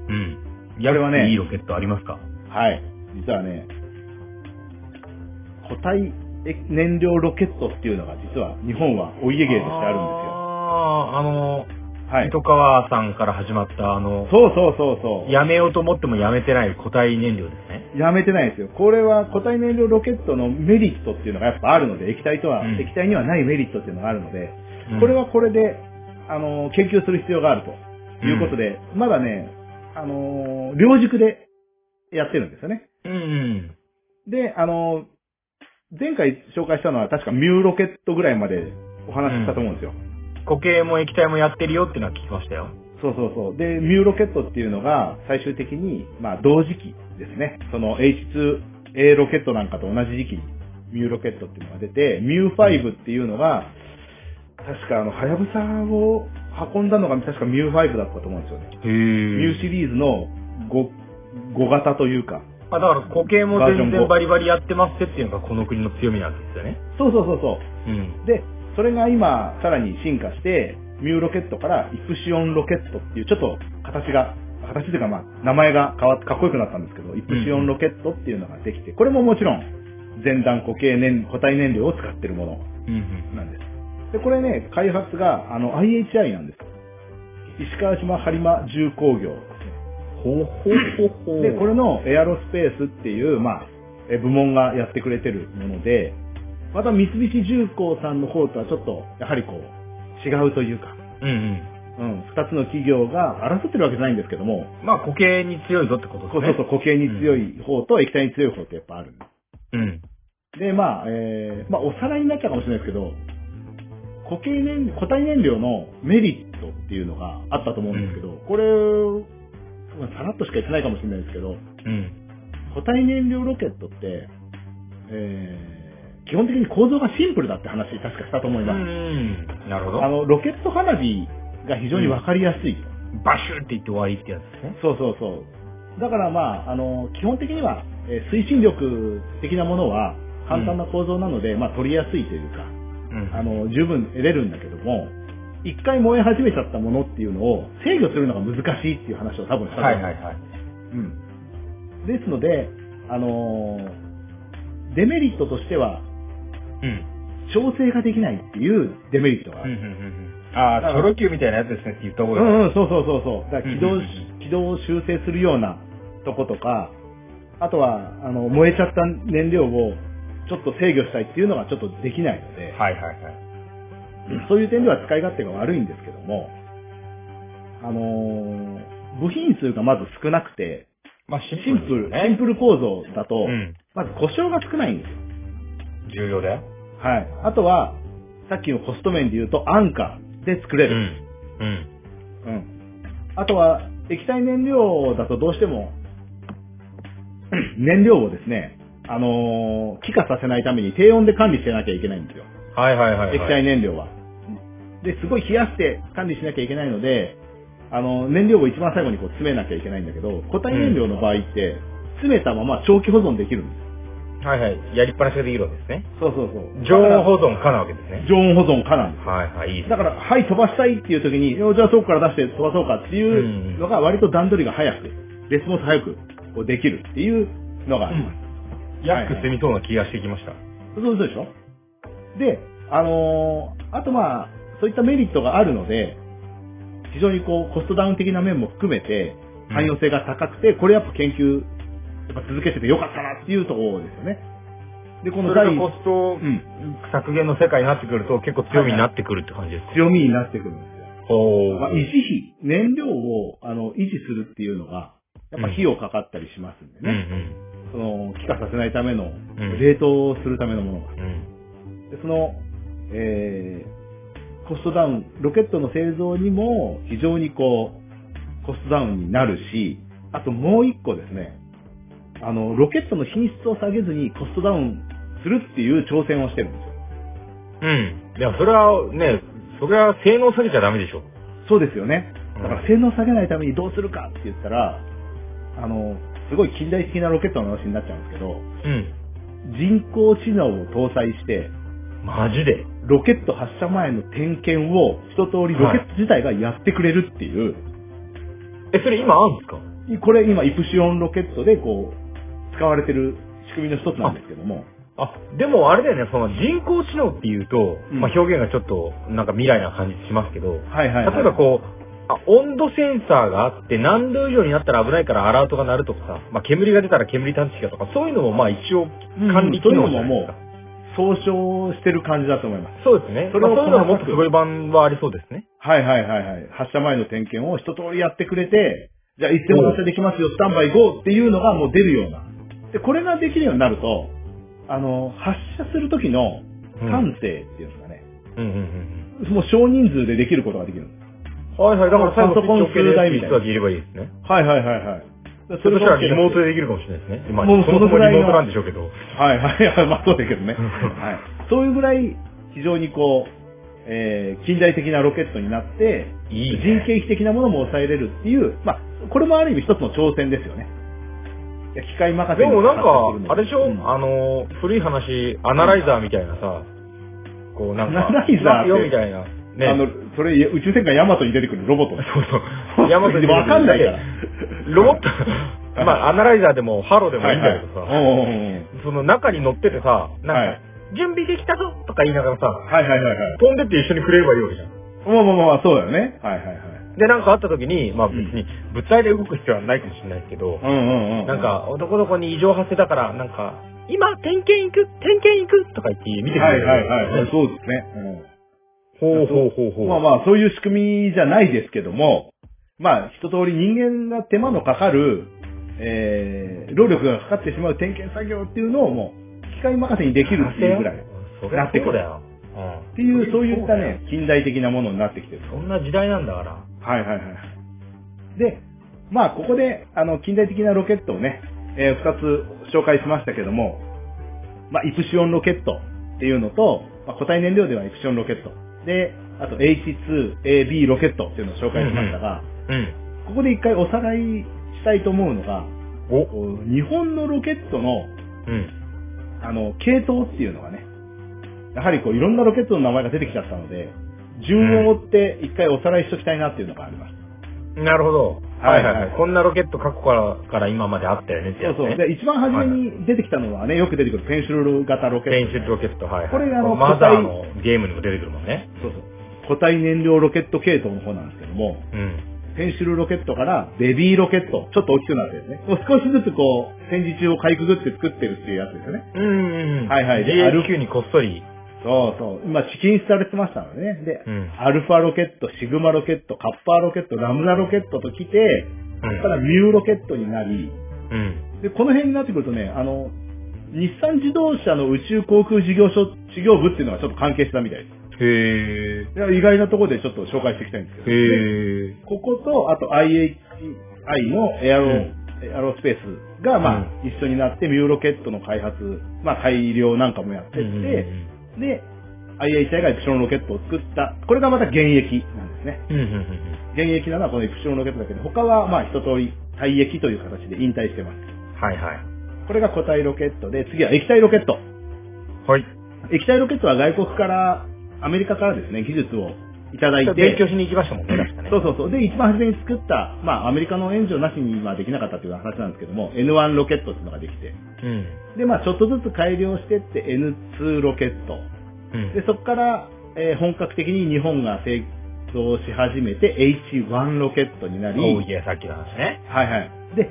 Speaker 2: うん。
Speaker 1: これはね
Speaker 2: いいロケットありますか？
Speaker 1: はい。実はね、固体燃料ロケットっていうのが実は日本はお家芸としてあるん
Speaker 2: ああ、あの、
Speaker 1: ですよ。はい。
Speaker 2: 糸川さんから始まった、あの、
Speaker 1: そうそうそうそう。
Speaker 2: やめようと思ってもやめてない固体燃料ですね。
Speaker 1: やめてないんですよ。これは固体燃料ロケットのメリットっていうのがやっぱあるので、液体とは、
Speaker 2: うん
Speaker 1: 液体にはないメリットっていうのがあるので、
Speaker 2: うん
Speaker 1: これはこれで、あの、研究する必要があるということで、まだね、あの、両軸でやってるんですよね。
Speaker 2: うんうん。
Speaker 1: で、あの、前回紹介したのは確かミューロケットぐらいまでお話ししたと思うんですよ。
Speaker 2: 固形も液体もやってるよっていうのは聞きましたよ。
Speaker 1: そうそうそう。で、ミューロケットっていうのが最終的に、まあ同時期ですね。その H2A ロケットなんかと同じ時期にミューロケットっていうのが出て、ミュー5っていうのが、確かあの、はやぶさを運んだのが確かミュー5だったと思うんですよね。
Speaker 2: へ
Speaker 1: ミューシリーズの 5, 5型というか。
Speaker 2: あ、だから固形も全
Speaker 1: バージョン5
Speaker 2: 然バリバリやってますっていうのがこの国の強みなんですよね。
Speaker 1: そうそうそうそう。
Speaker 2: うん。
Speaker 1: で、それが今、さらに進化して、ミューロケットからイプシオンロケットっていう、ちょっと形が、形というかまあ、名前が変わってかっこよくなったんですけど、イプシオンロケットっていうのができて、これももちろん、前段固形燃、固体燃料を使ってるもの
Speaker 2: うんうん。
Speaker 1: なんです。で、これね、開発が、あの、IHI なんですよ。石川島播磨重工業でこれのエアロスペースっていう、まあ、え部門がやってくれてるもので、また三菱重工さんの方とはちょっと、やはりこう、違うというか、
Speaker 2: うんうん。
Speaker 1: うん、二つの企業が争ってるわけじゃないんですけども、
Speaker 2: まあ固形に強いぞってことですね。
Speaker 1: そうそう固形に強い方と液体に強い方ってやっぱあるんで
Speaker 2: うん。
Speaker 1: す。で、まあ、えー、まあ、おさらいになっちゃうかもしれないですけど、固形燃、固体燃料のメリットっていうのがあったと思うんですけど、これ、まあさらっとしか言ってないかもしれないですけど、
Speaker 2: うん。
Speaker 1: 固体燃料ロケットって、えー基本的に構造がシンプルだって話確かしたと思います。
Speaker 2: うん。なるほど。
Speaker 1: あの、ロケット花火が非常にわかりやすい。
Speaker 2: バシューって言って終わりってやつですね。
Speaker 1: そうそうそう。だからまあ、あの、基本的には、えー推進力的なものは簡単な構造なので、まあ取りやすいというか、
Speaker 2: うん。
Speaker 1: あの、十分得れるんだけども、一回燃え始めちゃったものっていうのを制御するのが難しいっていう話を多分したと思う
Speaker 2: はいはいはい。
Speaker 1: うん。ですので、あのーデメリットとしては、
Speaker 2: うん。
Speaker 1: 調整ができないっていうデメリットがあ
Speaker 2: うんうん
Speaker 1: る。
Speaker 2: うん。ああ、チョロ Q みたいなやつですねって言った方がいい。
Speaker 1: うんうん、そうそうそうそう。だから起動
Speaker 2: うんうん
Speaker 1: し、起動を修正するようなとことか、あとは、あの、燃えちゃった燃料をちょっと制御したいっていうのがちょっとできないので、
Speaker 2: はいはいはい。
Speaker 1: そういう点では使い勝手が悪いんですけども、あのー部品数がまず少なくて、
Speaker 2: まあシ
Speaker 1: シンプル、シンプル構造だと、
Speaker 2: うん。
Speaker 1: まず故障が少ないんですよ。
Speaker 2: 重要だよ。
Speaker 1: はい。あとは、さっきのコスト面で言うと、アンカーで作れる。
Speaker 2: うん。
Speaker 1: うん。あとは、液体燃料だとどうしても、燃料をですね、あのー気化させないために低温で管理してなきゃいけないんですよ。
Speaker 2: はいはいはいはい。
Speaker 1: 液体燃料は。で、すごい冷やして管理しなきゃいけないので、あの、燃料を一番最後にこう詰めなきゃいけないんだけど、固体燃料の場合って、詰めたまま長期保存できるんですよ。
Speaker 2: はいはい。やりっぱなしができるわけですね。
Speaker 1: そうそうそう。
Speaker 2: 常温保
Speaker 1: 存。
Speaker 2: 存可なわけですね。
Speaker 1: 常温保存可なんです。
Speaker 2: はいはい、いい
Speaker 1: だから、はい、飛ばしたいっていう時に、よじゃあそこから出して飛ばそうかっていうのが割と段取りが早く、レスポンス早くこうできるっていうのがあります。
Speaker 2: 安く済みそうな気がしてきました。
Speaker 1: そうそうでしょ？で、あのーあとまあ、そういったメリットがあるので、非常にこう、コストダウン的な面も含めて、汎用性が高くて、これやっぱ研究、やっぱ続けててよかったなっていうところですよね。で、この第
Speaker 2: がコスト
Speaker 1: うん、
Speaker 2: 削減の世界になってくると結構強みになってくるって感じですか、
Speaker 1: 強みになってくるんですよ。
Speaker 2: ほ
Speaker 1: まあ、維持費、燃料をあの維持するっていうのが、やっぱ費用かかったりしますんで
Speaker 2: うんう
Speaker 1: ね。
Speaker 2: ん。
Speaker 1: その、気化させないための、
Speaker 2: ん
Speaker 1: 冷凍するためのものが。
Speaker 2: うん。
Speaker 1: でその、えー、コストダウン、ロケットの製造にも非常にこう、コストダウンになるし、あともう一個ですね、あの、ロケットの品質を下げずにコストダウンするっていう挑戦をしてるんですよ。
Speaker 2: うん。でもそれはね、それは性能下げちゃダメでしょ。
Speaker 1: そうですよね。
Speaker 2: うん
Speaker 1: だから性能下げないためにどうするかって言ったら、あの、すごい近代的なロケットの話になっちゃうんですけど、
Speaker 2: うん。
Speaker 1: 人工知能を搭載して、
Speaker 2: マジで。
Speaker 1: ロケット発射前の点検を一通りロケット自体がやってくれるっていう、
Speaker 2: え、それ今あるんですか？
Speaker 1: これ今イプシオンロケットでこう、使われてる仕組みの一つなんですけども、
Speaker 2: あ、でもあれだよね、その人工知能っていうと、
Speaker 1: うん。
Speaker 2: まあ表現がちょっとなんか未来な感じしますけど、
Speaker 1: はいはい、はい。
Speaker 2: 例えばこう、あ温度センサーがあって何度以上になったら危ないからアラートが鳴るとかさ、まあ煙が出たら煙探知機がとか、そういうのもまあ一応管理機能じゃないですか。
Speaker 1: 総称してる感じだと思います。
Speaker 2: そうですね。
Speaker 1: それを
Speaker 2: まあそういうのがもっとすごい版はありそうですね。
Speaker 1: はいはいはいはい。発射前の点検を一通りやってくれて、じゃあ一斉発射できますよ、スタンバイ GO っていうのがもう出るような。で、これができるようになると、あの、発射する時の
Speaker 2: うん
Speaker 1: 感性っていうんですかね。
Speaker 2: うんうんうん
Speaker 1: もう少人数でできることができるんです。
Speaker 2: うん。はいはい。だから最後
Speaker 1: パソコン数台みたいな
Speaker 2: でスイッチだけいればいいですね。
Speaker 1: はいはいはいはい。
Speaker 2: それとしたらリモートでできるかもしれないですね。まあ、
Speaker 1: もう
Speaker 2: そもそも
Speaker 1: そのぐらいの
Speaker 2: リモートなんでしょうけど。
Speaker 1: はいはいはい。まあそうだけどね。はい。そういうぐらい非常にこう、えー近代的なロケットになって、
Speaker 2: いいね
Speaker 1: 人件費的なものも抑えれるっていう、まあ、これもある意味一つの挑戦ですよね。いや機械任せに
Speaker 2: でもなんかあれでしょ、
Speaker 1: うん
Speaker 2: あの、古い話、アナライザーみたいなさ、こうなんか、
Speaker 1: アナライザー
Speaker 2: みたいな。ね。
Speaker 1: あの、それ、宇宙戦艦ヤマトに出てくるロボット。
Speaker 2: そうそう。ヤマトに
Speaker 1: わかんないから。
Speaker 2: ロボット、まあ、アナライザーでもハロでもいいんだけどさ、その中に乗っててさ、なんか、
Speaker 1: はい
Speaker 2: 準備できたぞとか言いながらさ、
Speaker 1: はいはいはいはい。
Speaker 2: 飛んでって一緒にくれればいいわけじゃん。
Speaker 1: まあまあまあまあ、そうだよね。はいはいはい。
Speaker 2: で、なんかあった時に、まあ別
Speaker 1: うん
Speaker 2: に物体で動く必要はないかもしれないけど、
Speaker 1: うんうんうん。
Speaker 2: なん、か、どこどこに異常発生だから、なんか、今、点検行く点検行くとか言って見てく
Speaker 1: はい
Speaker 2: れる。
Speaker 1: はいはいはい。そうですね。うん。
Speaker 2: ほうほうほうほう。
Speaker 1: まあまあ、そういう仕組みじゃないですけども、まあ、一通り人間が手間のかかる、えー、労力がかかってしまう点検作業っていうのをもう、機械任せにできるっていうぐらい。っ
Speaker 2: そりゃそうん。
Speaker 1: ていう、そういったね、近代的なものになってきてる。
Speaker 2: そんな時代なんだから。
Speaker 1: はいはいはい。で、まあ、ここで、あの、近代的なロケットをね、えー二つ紹介しましたけども、まあ、イプシオンロケットっていうのと、まあ、固体燃料ではイプシオンロケット。で、あと H2AB ロケットっていうのを紹介しましたが、
Speaker 2: うん。
Speaker 1: ここで一回おさらいしたいと思うのが、日本のロケットの、
Speaker 2: うん。
Speaker 1: あの、系統っていうのがね、やはりこういろんなロケットの名前が出てきちゃったので、順を追って一回おさらいしときたいなっていうのがあります。
Speaker 2: なるほど。
Speaker 1: は
Speaker 2: いいはいいはい。こんなロケット過去からから今まであったよねって
Speaker 1: そうそう。
Speaker 2: やつね。
Speaker 1: で、一番初めに出てきたのはね、よく出てくるペンシル型ロケット。
Speaker 2: ペンシルロケット、はいはい。
Speaker 1: これがあの
Speaker 2: マザーのゲームにも出てくるもんね。
Speaker 1: そうそう。固体燃料ロケット系統の方なんですけども、
Speaker 2: うん。
Speaker 1: ペンシルロケットからベビーロケット、ちょっと大きくなってるね。こう少しずつこう、戦時中をかいくぐって作ってるっていうやつですよね。
Speaker 2: うんうんうん。
Speaker 1: はいはいで
Speaker 2: GHQ にこっそり。
Speaker 1: そうそう。今、試金されてましたのでね。で、
Speaker 2: うん。
Speaker 1: アルファロケット、シグマロケット、カッパーロケット、ラムダロケットと来て、そこからミューロケットになり、
Speaker 2: うん。
Speaker 1: で、この辺になってくるとね、あの、日産自動車の宇宙航空事業所、事業部っていうのがちょっと関係したみたいです。
Speaker 2: へ
Speaker 1: いや意外なところでちょっと紹介していきたいんですけ
Speaker 2: ー。
Speaker 1: ど。で
Speaker 2: へー。
Speaker 1: ここと、あと IHI のエアロ、
Speaker 2: うん
Speaker 1: エアロスペースが、まあ、一緒になってミューロケットの開発、まあ、改良なんかもやってって、
Speaker 2: うんうんうん
Speaker 1: で、IHI がエプシロンロケットを作った。これがまた現役なんですね。
Speaker 2: うんうんうん
Speaker 1: 現役なのはこのエプシロンロケットだけで、他はまあ一通り退役という形で引退してます。
Speaker 2: うん。はいはい。
Speaker 1: これが固体ロケットで、次は液体ロケット。
Speaker 2: はい。
Speaker 1: 液体ロケットは外国から、アメリカからですね、技術をいただいて、
Speaker 2: 勉強しに行きましたもんね、確かね。
Speaker 1: そうそうそう。で、一番初めに作った、まあ、アメリカの援助なしにはできなかったという話なんですけども、N1 ロケットっていうのができて、
Speaker 2: うん。
Speaker 1: で、まあ、ちょっとずつ改良してって N2 ロケット。
Speaker 2: うん。
Speaker 1: で、そこから、えー本格的に日本が製造し始めて H1 ロケットになり、
Speaker 2: おいや、さっきの話ね。
Speaker 1: はいはい。で、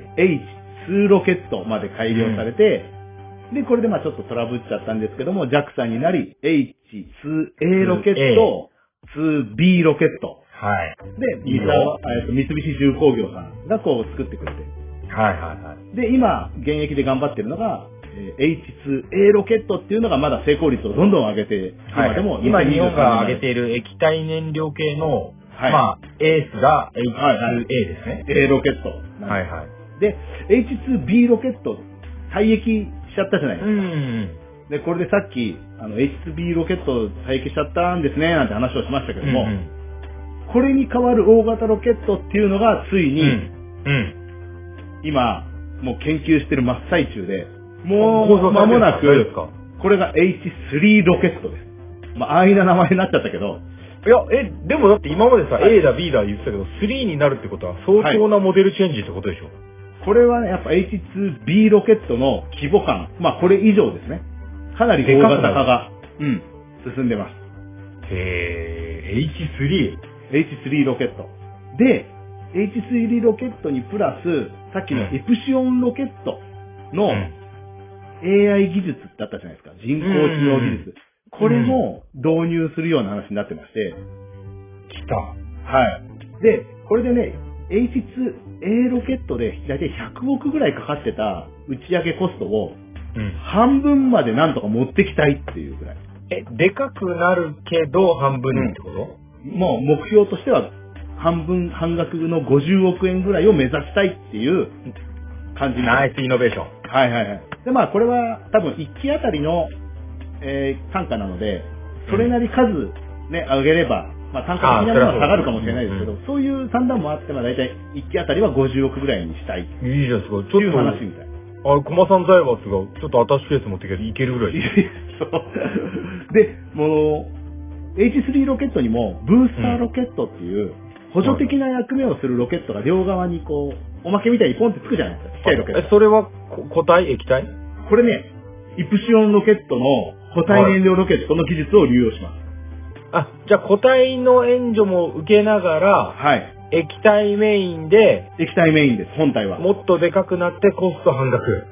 Speaker 1: H2 ロケットまで改良されて、で、これでまあちょっとトラブっちゃったんですけども、JAXA になり、H2A ロケット、2B ロケット。
Speaker 2: はい。
Speaker 1: で、三菱重工業さんがこう作ってくれて。
Speaker 2: はいはいはい。
Speaker 1: で、今、現役で頑張ってるのが、えー H2A ロケットっていうのがまだ成功率をどんどん上げて、今でも、
Speaker 2: 今日本が上げて
Speaker 1: い
Speaker 2: いる液体燃料系の、
Speaker 1: はい
Speaker 2: まあ、エースが
Speaker 1: はいはい
Speaker 2: H2A ですね。
Speaker 1: A ロケット。
Speaker 2: はいはい。
Speaker 1: で、H2B ロケット、退役しちゃったじゃないですか。
Speaker 2: うん。
Speaker 1: で、これでさっき、あの、H2B ロケット退役しちゃったんですね、なんて話をしましたけども、
Speaker 2: うん
Speaker 1: これに代わる大型ロケットっていうのが、ついに、
Speaker 2: うん。うん。
Speaker 1: 今、もう研究してる真っ最中で、もう、間もなく、これが H3 ロケットです。まあ、安易な名前になっちゃったけど、
Speaker 2: いや、え、でもだって今までさ、A だ B だ言ってたけど、3になるってことは相当なモデルチェンジってことでしょ、
Speaker 1: これはね、やっぱ H2B ロケットの規模感、まあ、これ以上ですね。かなり大型化が、うん、進んでます。
Speaker 2: へー、H3?
Speaker 1: H3 ロケット。で、H3 ロケットにプラス、さっきの
Speaker 2: うん
Speaker 1: エプシオンロケットの
Speaker 2: うん
Speaker 1: AI 技術だったじゃないですか。人工知能技術。これも導入するような話になってまして、
Speaker 2: 来た。
Speaker 1: はい。で、これでね、H2A ロケットで大体100億ぐらいかかってた打ち上げコストを
Speaker 2: うん。
Speaker 1: 半分までなんとか持ってきたいっていうぐらい。
Speaker 2: え、でかくなるけど半分にってこと、
Speaker 1: もう目標としては半分、半額の50億円ぐらいを目指したいっていう感じに
Speaker 2: ナイスイノベーション。
Speaker 1: はいはいはい。で、まあこれは多分1機あたりの、えー単価なので、それなり数ね、上げれば、まあ単価的なものは下がるかもしれないですけど、そういう算段もあって、まあ大体1機あたりは50億ぐらいにしたいっ
Speaker 2: いいじゃん、すごい。ち
Speaker 1: ていう
Speaker 2: ょっ
Speaker 1: 話みたい。
Speaker 2: と、あ、駒さん財閥がちょっとアタッシュケース持ってけどいけるぐらい。
Speaker 1: そう。で、もう、H3 ロケットにも、ブースターロケットっていう、補助的な役目をするロケットが両側にこう、おまけみたいにポンってつくじゃないですか。ちっちゃいロケッ
Speaker 2: え、
Speaker 1: ト。
Speaker 2: それはこ固体液体？
Speaker 1: これね、イプシオンロケットの固体燃料ロケットの技術を利用します。
Speaker 2: あ、じゃあ固体の援助も受けながら、
Speaker 1: はい。
Speaker 2: 液体メインで、
Speaker 1: 液体メインです、本体は。
Speaker 2: もっとでかくなってコスト半額。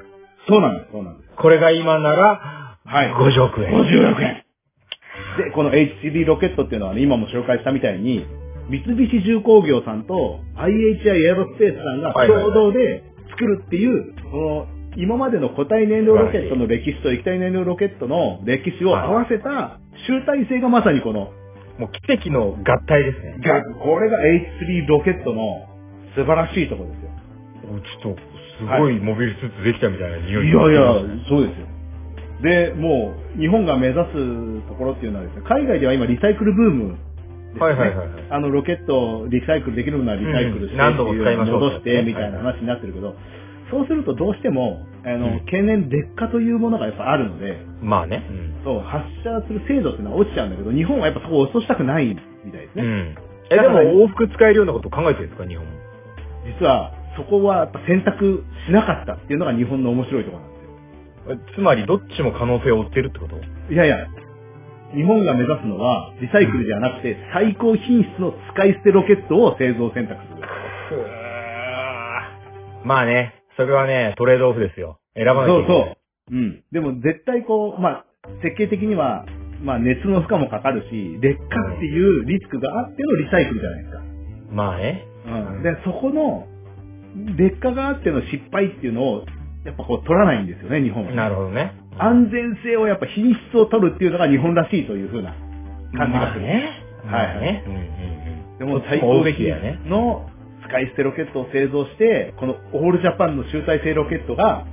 Speaker 1: そうなんです、そうなんです。
Speaker 2: これが今なら、
Speaker 1: はい。
Speaker 2: 50億円。
Speaker 1: 50億円。で、この HCD ロケットっていうのはね、今も紹介したみたいに、三菱重工業さんと IHI エアロスペースさんが共同で作るっていう、この、今までの固体燃料ロケットの歴史と液体燃料ロケットの歴史を合わせた集大成がまさにこの、
Speaker 2: もう奇跡の合体ですね。
Speaker 1: がこれが H3 ロケットの素晴らしいところですよ。
Speaker 2: ちょっと、すごいモビルスーツできたみたいな匂い
Speaker 1: いやいや、そうですよ。で、もう、日本が目指すところっていうのはですね、海外では今リサイクルブームね。
Speaker 2: はいはいはいはい
Speaker 1: あの、ロケットをリサイクルできるのならリサイクルして、
Speaker 2: うん何度も使いましょう
Speaker 1: 戻して、みたいな話になってるけど、そうするとどうしても、あの、
Speaker 2: うん
Speaker 1: 経年劣化というものがやっぱあるので、
Speaker 2: まあね。
Speaker 1: そう、発射する精度っていうのは落ちちゃうんだけど、日本はやっぱそこを落としたくないみたいですね。
Speaker 2: うん。え、でも往復使えるようなこと考えてるんですか、日本も？
Speaker 1: 実は、そこはやっぱ選択しなかったっていうのが日本の面白いところなんですよ。
Speaker 2: えつまり、どっちも可能性を追ってるってこと？
Speaker 1: いやいや、日本が目指すのは、リサイクルではなくて、最高品質の使い捨てロケットを製造選択する。
Speaker 2: まあね、それはね、トレードオフですよ。選ばなきゃ
Speaker 1: そ
Speaker 2: いうけない。
Speaker 1: そう。うん。でも絶対こう、まあ、設計的には、まあ熱の負荷もかかるし、劣化っていうリスクがあってのリサイクルじゃないですか。
Speaker 2: まあね。
Speaker 1: うん。で、そこの、劣化があっての失敗っていうのを、やっぱこう取らないんですよね、日本は。
Speaker 2: なるほどね。
Speaker 1: 安全性をやっぱ品質を取るっていうのが日本らしいというふうな感じがする。
Speaker 2: ね。
Speaker 1: はい
Speaker 2: まあね。うんうんうん。
Speaker 1: でも
Speaker 2: 最高。
Speaker 1: の使い捨てロケットを製造して、このオールジャパンの集大成ロケットが、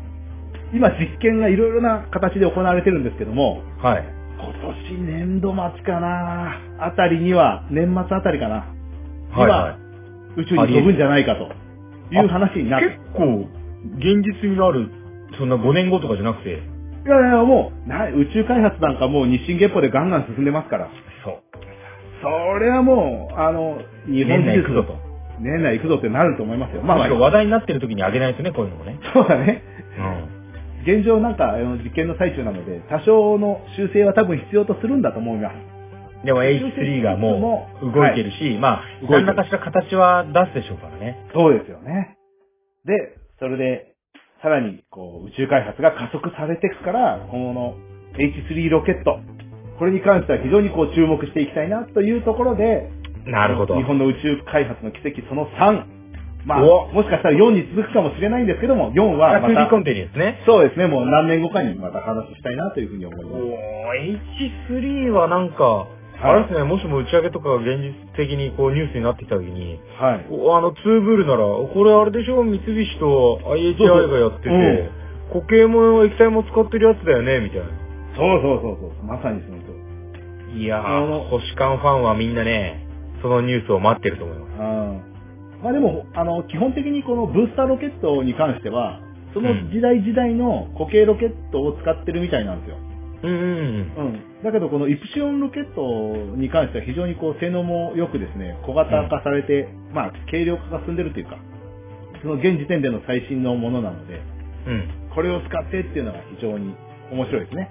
Speaker 1: 今実験がいろいろな形で行われてるんですけども、
Speaker 2: はい。
Speaker 1: 今年年度末かなあたりには、年末あたりかなに
Speaker 2: はいは
Speaker 1: は、宇宙に飛ぶんじゃないかという話になって。
Speaker 2: 結構、現実味のある、そんな5年後とかじゃなくて。
Speaker 1: いやいや、もう、な宇宙開発なんかもう日進月歩でガンガン進んでますから。
Speaker 2: そう。
Speaker 1: それはもう、あの、日本技術
Speaker 2: 行くぞと。
Speaker 1: 年内行くぞってなると思いますよ。まあまあ、
Speaker 2: 話題になってる時にあげないとね、こういうのもね。
Speaker 1: そうだね。
Speaker 2: うん。
Speaker 1: 現状なんかあの実験の最中なので、多少の修正は多分必要とするんだと思います。
Speaker 2: でも H3 がもう動いてるし、まあ、
Speaker 1: 動いてる
Speaker 2: 何らかしら形は出すでしょうからね。
Speaker 1: そうですよね。で、それで、さらにこう宇宙開発が加速されていくから、今後の H3 ロケット、これに関しては非常にこう注目していきたいなというところで、
Speaker 2: なるほど。
Speaker 1: 日本の宇宙開発の奇跡その3。まあ、
Speaker 2: お
Speaker 1: もしかしたら4に続くかもしれないんですけども、4はまた
Speaker 2: 2D、コンテニューですね。
Speaker 1: そうですね、もう何年後かにまた話したいなというふうに思います。
Speaker 2: おー H3 はなんか、あれですね、もしも打ち上げとかが現実的にこうニュースになってきた時に、
Speaker 1: はい。
Speaker 2: おあの、ツーブールなら、これあれでしょ三菱と IHI がやってて、
Speaker 1: うん
Speaker 2: 固形も液体も使ってるやつだよね、みたいな。
Speaker 1: そうそうそうそう、まさにその通り。
Speaker 2: いや
Speaker 1: あの
Speaker 2: ー、星間ファンはみんなね、そのニュースを待ってると思います。
Speaker 1: うんまあでも、あの、基本的にこのブースターロケットに関しては、その時代時代の固形ロケットを使ってるみたいなんですよ。
Speaker 2: うんうんうん。
Speaker 1: うん。だけどこのイプシオンロケットに関しては非常にこう性能も良くですね、小型化されて、まあ軽量化が進んでるというか、その現時点での最新のものなので、
Speaker 2: うん。
Speaker 1: これを使ってっていうのが非常に面白いですね。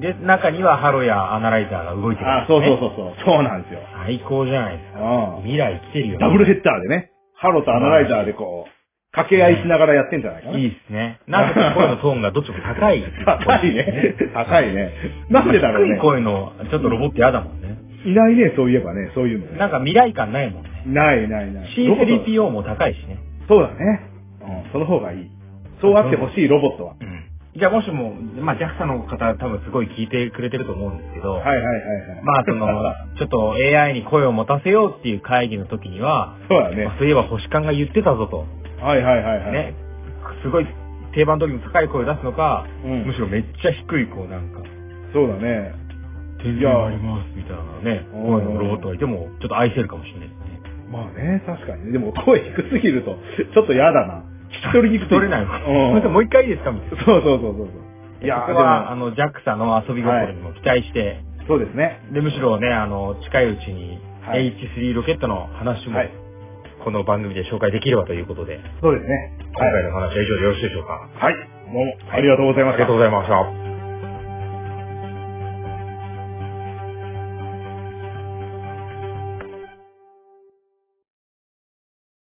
Speaker 2: で、中にはハロやアナライザーが動いてる、
Speaker 1: あ、そうそうそうそう。そうなんですよ。
Speaker 2: 最高じゃないですか。
Speaker 1: うん
Speaker 2: 未来来てるよ、
Speaker 1: ダブルヘッダーでね、ハロとアナライザーでこう、掛け合いしながらやってんじゃないかな。
Speaker 2: いいですね。なんか声のトーンがどっちも高い。
Speaker 1: 高いね。高いね。なんでだろう
Speaker 2: 低い
Speaker 1: ね。
Speaker 2: 声の、ちょっとロボット嫌だもんね。
Speaker 1: いないね、そういえばね、そういうのね。
Speaker 2: なんか未来感ないもんね。
Speaker 1: ないないない。ロボット
Speaker 2: C3PO も高いしね。
Speaker 1: そうだね。うん、その方がいい。そうあってほしいロボットは。
Speaker 2: うん。じゃあもしも、まあ JAXA の方多分すごい聞いてくれてると思うんですけど、
Speaker 1: はいはいはいはい。
Speaker 2: まあその、ちょっと AI に声を持たせようっていう会議の時には、
Speaker 1: そうだね
Speaker 2: まあ。そういえば星間が言ってたぞと。
Speaker 1: はいはいはいはい。
Speaker 2: ね。すごい定番通りの高い声を出すのか、
Speaker 1: うん
Speaker 2: むしろめっちゃ低いこうなんか、
Speaker 1: そうだね。
Speaker 2: 天然ありますみたいなね、
Speaker 1: うん
Speaker 2: 声のロボットがいても、ちょっと愛せるかもしれないですね。
Speaker 1: まあね、確かにね。でも声低すぎると、ちょっと嫌だな。聞き取りにくい。
Speaker 2: 取れないの。
Speaker 1: うん。
Speaker 2: またもう一回いいですかみたいな。
Speaker 1: そうそうそうそう。いや
Speaker 2: ここは、あの、JAXA の遊び心にも期待して、
Speaker 1: そうですね。
Speaker 2: で、むしろね、あの、近いうちに、
Speaker 1: はい
Speaker 2: H3 ロケットの話も
Speaker 1: はい、
Speaker 2: この番組で紹介できればということで、
Speaker 1: そうですね。
Speaker 2: 今回の話は以上でよろしいでしょうか。
Speaker 1: はい。どうも、ありがとうございました
Speaker 2: ありがとう。ございました。